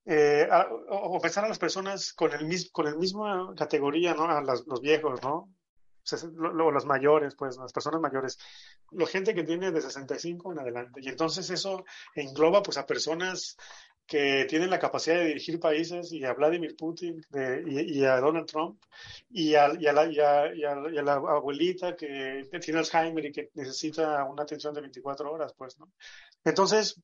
eh, o pensar a las personas con el, mismo, con el mismo categoría, ¿no? A las, los viejos, ¿no? O los mayores, pues, las personas mayores, la gente que tiene de 65 en adelante. Y entonces eso engloba, pues, a personas que tienen la capacidad de dirigir países y a Vladimir Putin y, a Donald Trump y a, la, abuelita que, tiene Alzheimer y que necesita una atención de 24 horas, pues, ¿no? Entonces,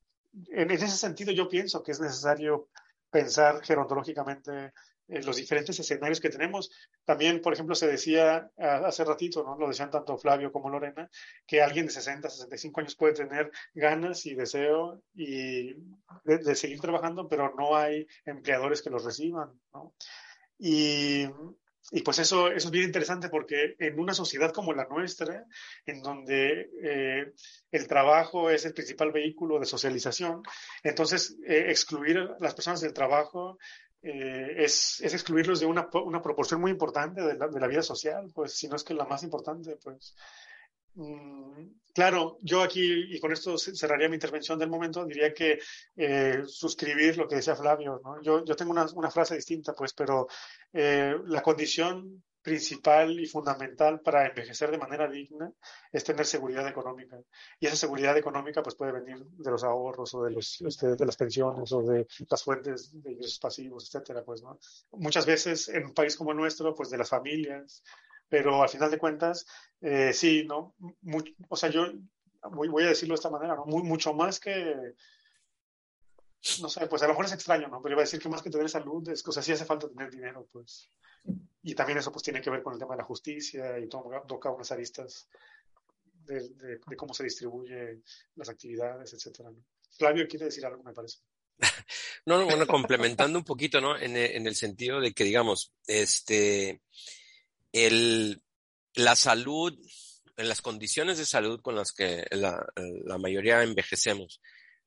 en, ese sentido yo pienso que es necesario pensar gerontológicamente en los diferentes escenarios que tenemos. También, por ejemplo, se decía hace ratito, ¿no? Lo decían tanto Flavio como Lorena, que alguien de 60, 65 años puede tener ganas y deseo y de, seguir trabajando, pero no hay empleadores que los reciban, ¿no? Y, y pues eso, eso es bien interesante porque en una sociedad como la nuestra, en donde eh, el trabajo es el principal vehículo de socialización, entonces eh, excluir a las personas del trabajo eh, es, es, excluirlos de una, una proporción muy importante de la, de la, vida social, pues si no es que la más importante, pues. Mm, claro, yo aquí, y con esto cerraría mi intervención del momento, diría que eh, suscribir lo que decía Flavio, ¿no? Yo, yo tengo una, una frase distinta, pues, pero eh, la condición principal y fundamental para envejecer de manera digna es tener seguridad económica. Y esa seguridad económica pues puede venir de los ahorros o de, los, este, de las pensiones o de las fuentes de ingresos pasivos, etcétera, pues, ¿no? Muchas veces en un país como el nuestro, pues de las familias, pero al final de cuentas, eh, sí, ¿no? o sea, yo voy, voy, a decirlo de esta manera, ¿no? Mucho más que, no sé, pues a lo mejor es extraño, ¿no? Pero iba a decir que más que tener salud, es, o sí hace falta tener dinero, pues. Y también eso pues tiene que ver con el tema de la justicia y toca unas aristas de, de, cómo se distribuyen las actividades, etcétera. Flavio quiere decir algo, me parece. No, no, bueno, complementando un poquito, ¿no? En, en, el sentido de que, digamos, este, el, la salud, las condiciones de salud con las que la mayoría envejecemos,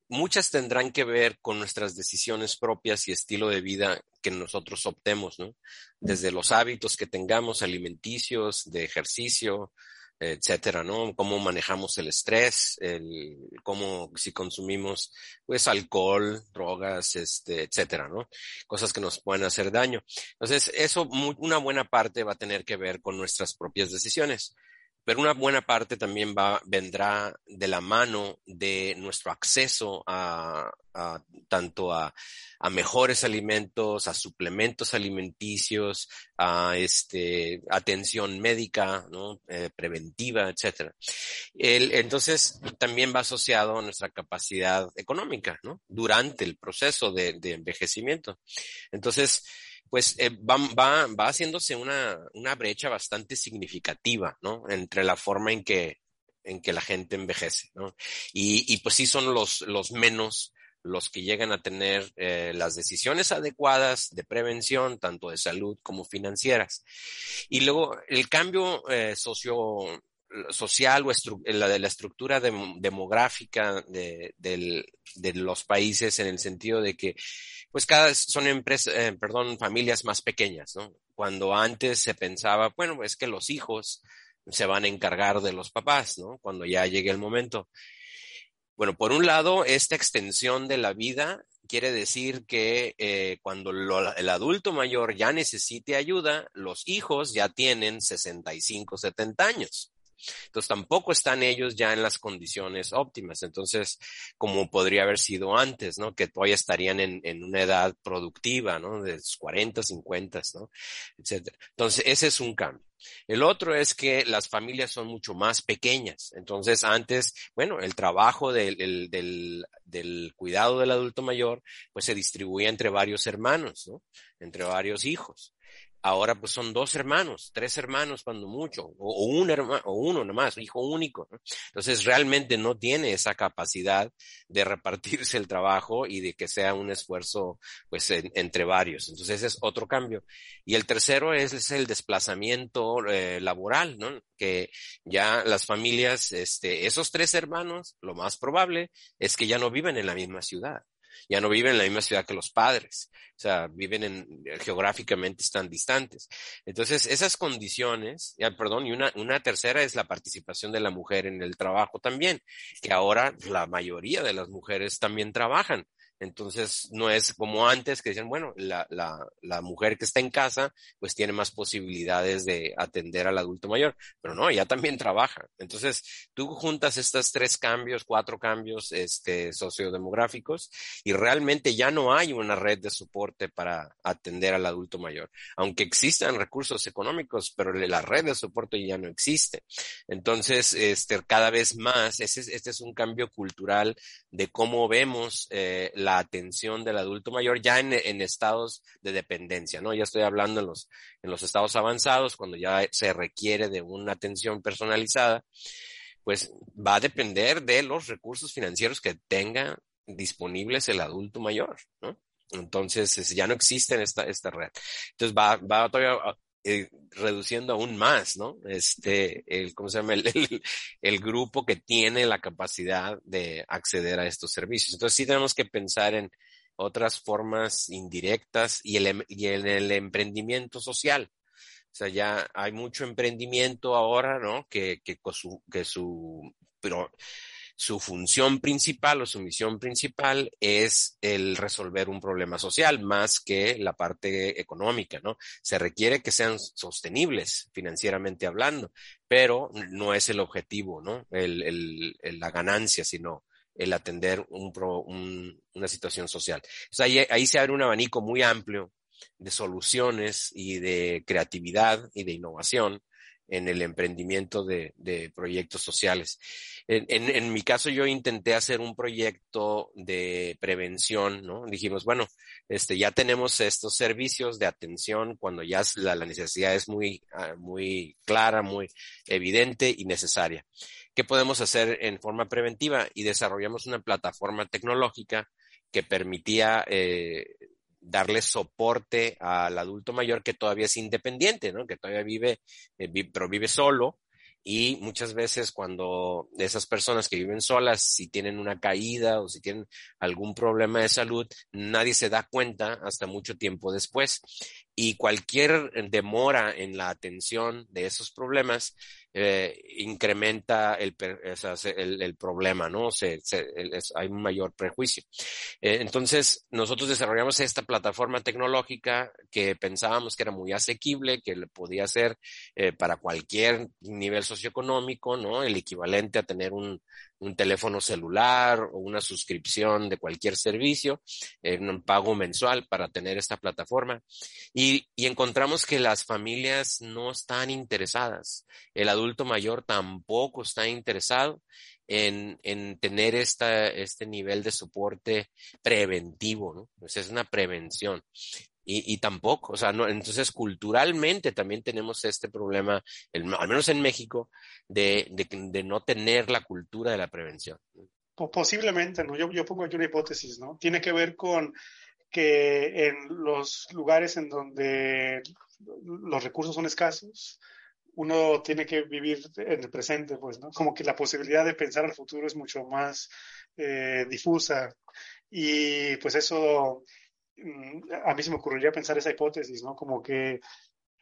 muchas tendrán que ver con nuestras decisiones propias y estilo de vida que nosotros optemos, ¿no? Desde los hábitos que tengamos alimenticios, de ejercicio, etcétera, ¿no? Cómo manejamos el estrés, el, cómo si consumimos, pues, alcohol, drogas, este, etcétera, ¿no? Cosas que nos pueden hacer daño. Entonces, eso, una buena parte va a tener que ver con nuestras propias decisiones pero una buena parte también va, vendrá de la mano de nuestro acceso a, a tanto a, a, mejores alimentos, a suplementos alimenticios, a este, atención médica, ¿no? Eh, preventiva, etcétera. entonces, también va asociado a nuestra capacidad económica, ¿no? Durante el proceso de, de envejecimiento. Entonces, pues eh, va, va, va, haciéndose una, una, brecha bastante significativa, ¿no? Entre la forma en que, en que la gente envejece, ¿no? Y, y pues sí son los, los menos los que llegan a tener eh, las decisiones adecuadas de prevención, tanto de salud como financieras. Y luego el cambio eh, socio, social o la de la estructura demográfica de, de, de, los países en el sentido de que pues cada son empresas, eh, perdón, familias más pequeñas, ¿no? Cuando antes se pensaba, bueno, es que los hijos se van a encargar de los papás, ¿no? Cuando ya llegue el momento. Bueno, por un lado, esta extensión de la vida quiere decir que eh, cuando el adulto mayor ya necesite ayuda, los hijos ya tienen 65, 70 años. Entonces tampoco están ellos ya en las condiciones óptimas. Entonces, como podría haber sido antes, ¿no? Que todavía estarían en, en una edad productiva, ¿no? De 40, 50, ¿no? Etcétera. Entonces, ese es un cambio. El otro es que las familias son mucho más pequeñas. Entonces, antes, bueno, el trabajo del, del, del, del, cuidado del adulto mayor, pues se distribuía entre varios hermanos, ¿no? Entre varios hijos. Ahora pues son dos hermanos, tres hermanos cuando mucho, o, un hermano, o uno nomás, hijo único. Entonces realmente no tiene esa capacidad de repartirse el trabajo y de que sea un esfuerzo pues entre varios. Entonces ese es otro cambio. Y el tercero es, el desplazamiento eh, laboral, ¿no? Que ya las familias, este, esos tres hermanos, lo más probable es que ya no viven en la misma ciudad ya no viven en la misma ciudad que los padres, o sea, viven en, geográficamente están distantes. Entonces, esas condiciones, perdón, y una, una tercera es la participación de la mujer en el trabajo también, que ahora la mayoría de las mujeres también trabajan. Entonces, no es como antes que decían, bueno, la, la, la, mujer que está en casa, pues tiene más posibilidades de atender al adulto mayor, pero no, ella también trabaja. Entonces, tú juntas estos tres cambios, cuatro cambios este, sociodemográficos y realmente ya no hay una red de soporte para atender al adulto mayor. Aunque existan recursos económicos, pero la red de soporte ya no existe. Entonces, este, cada vez más, este, este es un cambio cultural de cómo vemos eh, la atención del adulto mayor ya en, en, estados de dependencia, ¿no? Ya estoy hablando en los, en los estados avanzados, cuando ya se requiere de una atención personalizada, pues va a depender de los recursos financieros que tenga disponibles el adulto mayor, ¿no? Entonces, ya no existe esta, esta red. Entonces, va, va todavía eh, reduciendo aún más, ¿no? Este, el, ¿cómo se llama? El, el, grupo que tiene la capacidad de acceder a estos servicios. Entonces sí tenemos que pensar en otras formas indirectas y, el, em, y en el emprendimiento social. O sea, ya hay mucho emprendimiento ahora, ¿no? Que, que, su, que su, pero su función principal o su misión principal es el resolver un problema social más que la parte económica, ¿no? Se requiere que sean sostenibles financieramente hablando, pero no es el objetivo, ¿no? El, el, la ganancia, sino el atender un un, una situación social. O ahí, ahí se abre un abanico muy amplio de soluciones y de creatividad y de innovación en el emprendimiento de, de proyectos sociales. En, en, en, mi caso, yo intenté hacer un proyecto de prevención, ¿no? Dijimos, bueno, este, ya tenemos estos servicios de atención cuando ya la, necesidad es muy, uh, muy clara, muy evidente y necesaria. ¿Qué podemos hacer en forma preventiva? Y desarrollamos una plataforma tecnológica que permitía eh, darle soporte al adulto mayor que todavía es independiente, ¿no? Que todavía vive, eh, vive, pero vive solo y muchas veces cuando esas personas que viven solas, si tienen una caída o si tienen algún problema de salud, nadie se da cuenta hasta mucho tiempo después. Y cualquier demora en la atención de esos problemas eh, incrementa el, el, problema, ¿no? Se, hay un mayor prejuicio. Eh, entonces, nosotros desarrollamos esta plataforma tecnológica que pensábamos que era muy asequible, que le podía ser eh, para cualquier nivel socioeconómico, ¿no? El equivalente a tener un, un teléfono celular o una suscripción de cualquier servicio, eh, un pago mensual para tener esta plataforma. Y, y, encontramos que las familias no están interesadas. El adulto mayor tampoco está interesado en, en tener esta, este nivel de soporte preventivo, ¿no? Pues es una prevención. Y, y, tampoco, o sea, no, entonces culturalmente también tenemos este problema, el, al menos en México, de, de, de, no tener la cultura de la prevención. Posiblemente, ¿no? Yo, yo pongo aquí una hipótesis, ¿no? Tiene que ver con que en los lugares en donde los recursos son escasos, uno tiene que vivir en el presente, pues, ¿no? Como que la posibilidad de pensar al futuro es mucho más eh, difusa. Y pues eso a mí se me ocurriría pensar esa hipótesis, ¿no? Como que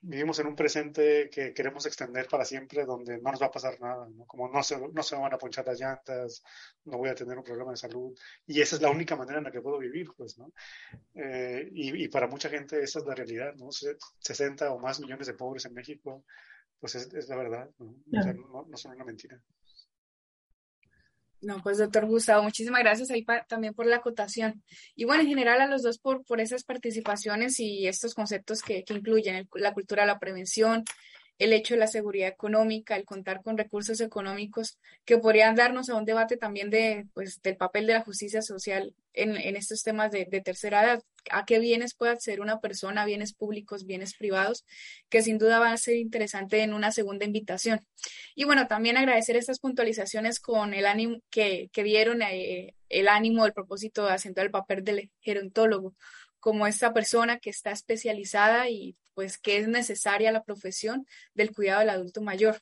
vivimos en un presente que queremos extender para siempre, donde no nos va a pasar nada, ¿no? Como no se, no se van a ponchar las llantas, no voy a tener un problema de salud, y esa es la única manera en la que puedo vivir, pues, ¿no? Eh, y, y, para mucha gente esa es la realidad, ¿no? 60 o más millones de pobres en México, pues es, es la verdad, ¿no? O sea, no, no son una mentira. No, pues doctor Gustavo, muchísimas gracias ahí también por la acotación. Y bueno, en general a los dos por, por esas participaciones y estos conceptos que, que incluyen la cultura la prevención, el hecho de la seguridad económica, el contar con recursos económicos que podrían darnos a un debate también de, pues, del papel de la justicia social en, en estos temas de, de, tercera edad. ¿A qué bienes puede acceder una persona, bienes públicos, bienes privados? Que sin duda va a ser interesante en una segunda invitación. Y bueno, también agradecer estas puntualizaciones con el ánimo que, que dieron, eh, el ánimo, el propósito de acentuar el papel del gerontólogo como esta persona que está especializada y pues que es necesaria la profesión del cuidado del adulto mayor.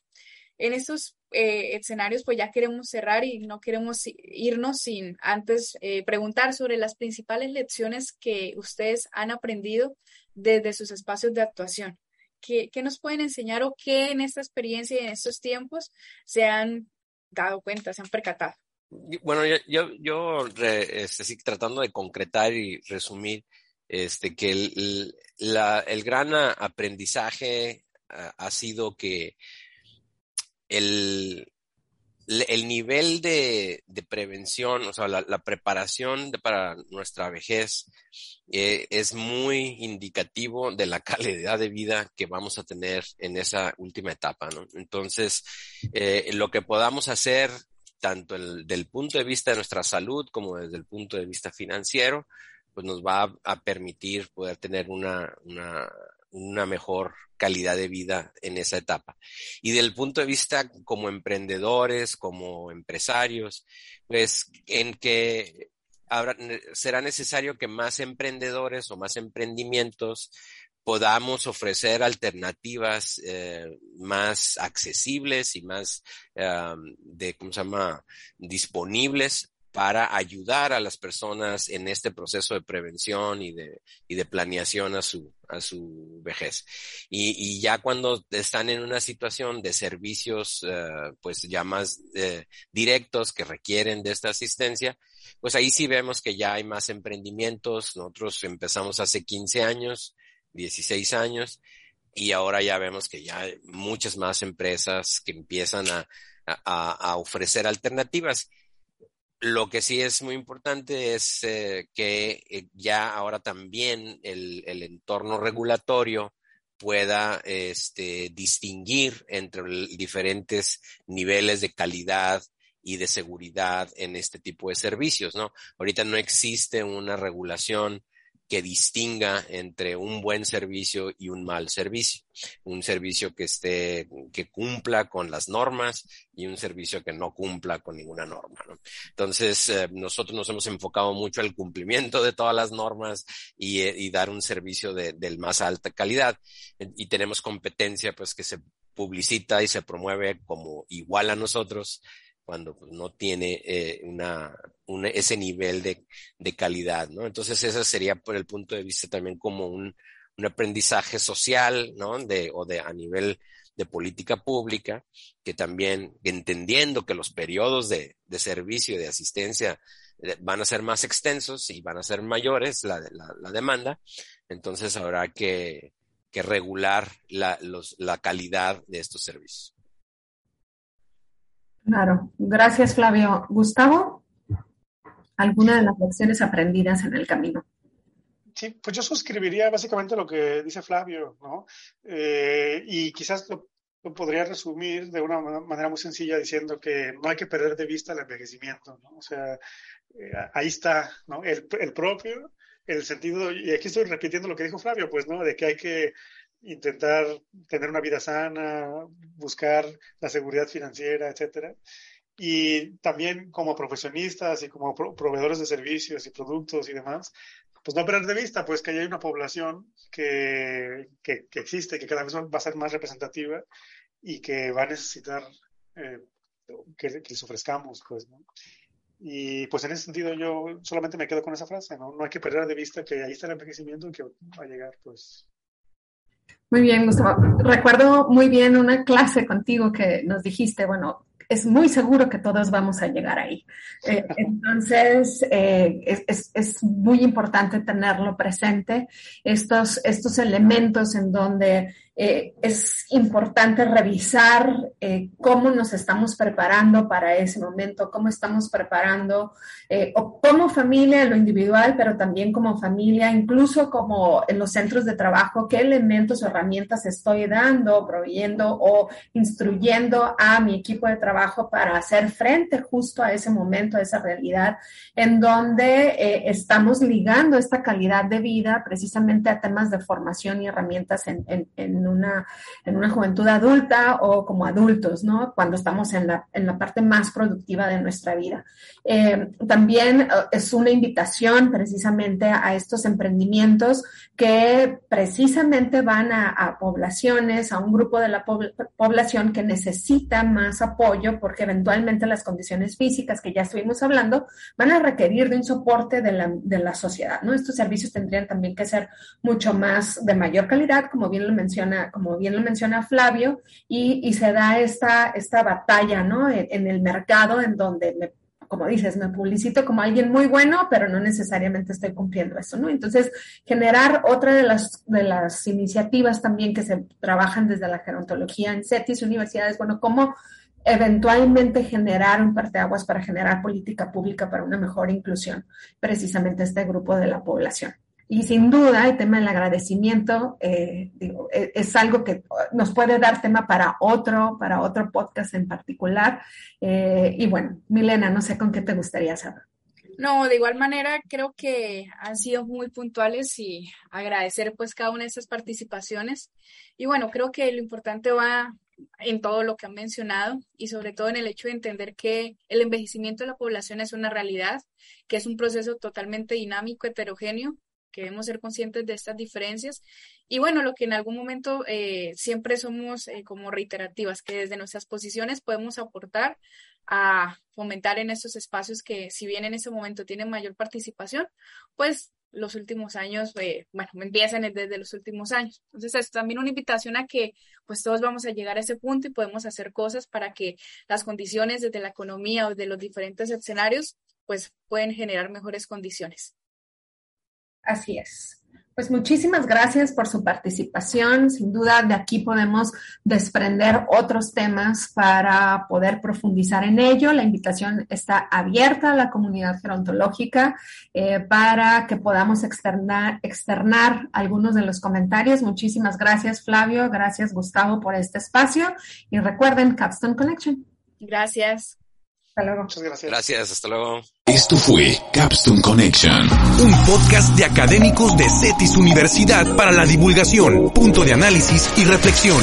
En estos eh, escenarios pues ya queremos cerrar y no queremos irnos sin antes eh, preguntar sobre las principales lecciones que ustedes han aprendido desde sus espacios de actuación. ¿Qué, ¿Qué, nos pueden enseñar o qué en esta experiencia y en estos tiempos se han dado cuenta, se han percatado? Bueno, yo, yo, este, tratando de concretar y resumir, este, que el, el gran aprendizaje ha sido que el, el nivel de, prevención, o sea, la, preparación para nuestra vejez eh, es muy indicativo de la calidad de vida que vamos a tener en esa última etapa, ¿no? Entonces, eh, lo que podamos hacer, tanto el, del punto de vista de nuestra salud como desde el punto de vista financiero, pues nos va a, permitir poder tener una, una, una mejor calidad de vida en esa etapa. Y del punto de vista como emprendedores, como empresarios, pues en que será necesario que más emprendedores o más emprendimientos podamos ofrecer alternativas eh, más accesibles y más de, ¿cómo se llama?, disponibles para ayudar a las personas en este proceso de prevención y de, y de planeación a su, a su vejez. Y, y ya cuando están en una situación de servicios, uh, pues ya más uh, directos que requieren de esta asistencia, pues ahí sí vemos que ya hay más emprendimientos. Nosotros empezamos hace 15 años, 16 años, y ahora ya vemos que ya hay muchas más empresas que empiezan a, a, a ofrecer alternativas. Lo que sí es muy importante es eh, que eh, ya ahora también el, el entorno regulatorio pueda este, distinguir entre diferentes niveles de calidad y de seguridad en este tipo de servicios, ¿no? Ahorita no existe una regulación que distinga entre un buen servicio y un mal servicio. Un servicio que esté, que cumpla con las normas y un servicio que no cumpla con ninguna norma. ¿no? Entonces, eh, nosotros nos hemos enfocado mucho al cumplimiento de todas las normas y, dar un servicio de, de más alta calidad. Y tenemos competencia, pues, que se publicita y se promueve como igual a nosotros cuando pues, no tiene eh, una, ese nivel de, de, calidad, ¿no? Entonces, ese sería por el punto de vista también como un, un aprendizaje social, ¿no? De, o de a nivel de política pública, que también entendiendo que los periodos de, de servicio y de asistencia eh, van a ser más extensos y van a ser mayores la, la, demanda, entonces habrá que, que regular la, los, la calidad de estos servicios. Claro, gracias Flavio. Gustavo, ¿alguna de las lecciones aprendidas en el camino? Sí, pues yo suscribiría básicamente lo que dice Flavio, ¿no? Eh, y quizás lo, lo, podría resumir de una manera muy sencilla diciendo que no hay que perder de vista el envejecimiento, ¿no? O sea, eh, ahí está, ¿no? El, el propio, el sentido, y aquí estoy repitiendo lo que dijo Flavio, pues, ¿no? De que hay que intentar tener una vida sana, buscar la seguridad financiera, etcétera. Y también como profesionistas y como proveedores de servicios y productos y demás, pues no perder de vista pues que hay una población que, que, que existe, que cada vez va a ser más representativa y que va a necesitar eh, que, que, les ofrezcamos, pues, ¿no? Y pues en ese sentido yo solamente me quedo con esa frase, ¿no? No hay que perder de vista que ahí está el envejecimiento y que va a llegar, pues, muy bien, Gustavo. Recuerdo muy bien una clase contigo que nos dijiste, bueno, es muy seguro que todos vamos a llegar ahí. Eh, entonces, eh, es, es, es, muy importante tenerlo presente, estos, estos elementos en donde eh, es importante revisar eh, cómo nos estamos preparando para ese momento, cómo estamos preparando, eh, o como familia, lo individual, pero también como familia, incluso como en los centros de trabajo, qué elementos o herramientas estoy dando, proveyendo o instruyendo a mi equipo de trabajo para hacer frente justo a ese momento, a esa realidad, en donde eh, estamos ligando esta calidad de vida precisamente a temas de formación y herramientas en, en, en en una, en una juventud adulta o como adultos, ¿no? Cuando estamos en la, en la parte más productiva de nuestra vida. Eh, también eh, es una invitación precisamente a estos emprendimientos que precisamente van a, a poblaciones, a un grupo de la población que necesita más apoyo porque eventualmente las condiciones físicas que ya estuvimos hablando van a requerir de un soporte de la, de la sociedad, ¿no? Estos servicios tendrían también que ser mucho más de mayor calidad, como bien lo menciona como bien lo menciona Flavio, y, se da esta, esta batalla, ¿no? En, en, el mercado en donde me como dices, me publicito como alguien muy bueno, pero no necesariamente estoy cumpliendo eso, ¿no? Entonces, generar otra de las, de las iniciativas también que se trabajan desde la gerontología en CETIS, universidades, bueno, cómo eventualmente generar un parteaguas para generar política pública para una mejor inclusión, precisamente este grupo de la población. Y sin duda, el tema del agradecimiento eh, digo, e, es, algo que nos puede dar tema para otro, para otro podcast en particular. Eh, y bueno, Milena, no sé con qué te gustaría saber. No, de igual manera creo que han sido muy puntuales y agradecer pues cada una de esas participaciones. Y bueno, creo que lo importante va en todo lo que han mencionado y sobre todo en el hecho de entender que el envejecimiento de la población es una realidad, que es un proceso totalmente dinámico, heterogéneo que debemos ser conscientes de estas diferencias. Y bueno, lo que en algún momento eh, siempre somos eh, como reiterativas, que desde nuestras posiciones podemos aportar a fomentar en estos espacios que si bien en ese momento tienen mayor participación, pues los últimos años, eh, bueno, empiezan desde los últimos años. Entonces es también una invitación a que pues todos vamos a llegar a ese punto y podemos hacer cosas para que las condiciones desde la economía o de los diferentes escenarios pues pueden generar mejores condiciones. Así es. Pues muchísimas gracias por su participación. Sin duda, de aquí podemos desprender otros temas para poder profundizar en ello. La invitación está abierta a la comunidad gerontológica eh, para que podamos externar, externar algunos de los comentarios. Muchísimas gracias, Flavio. Gracias, Gustavo, por este espacio. Y recuerden, Capstone Connection. Gracias. Hasta luego. Muchas gracias. Gracias, hasta luego. Esto fue Capstone Connection. Un podcast de académicos de CETIS Universidad para la divulgación, punto de análisis y reflexión.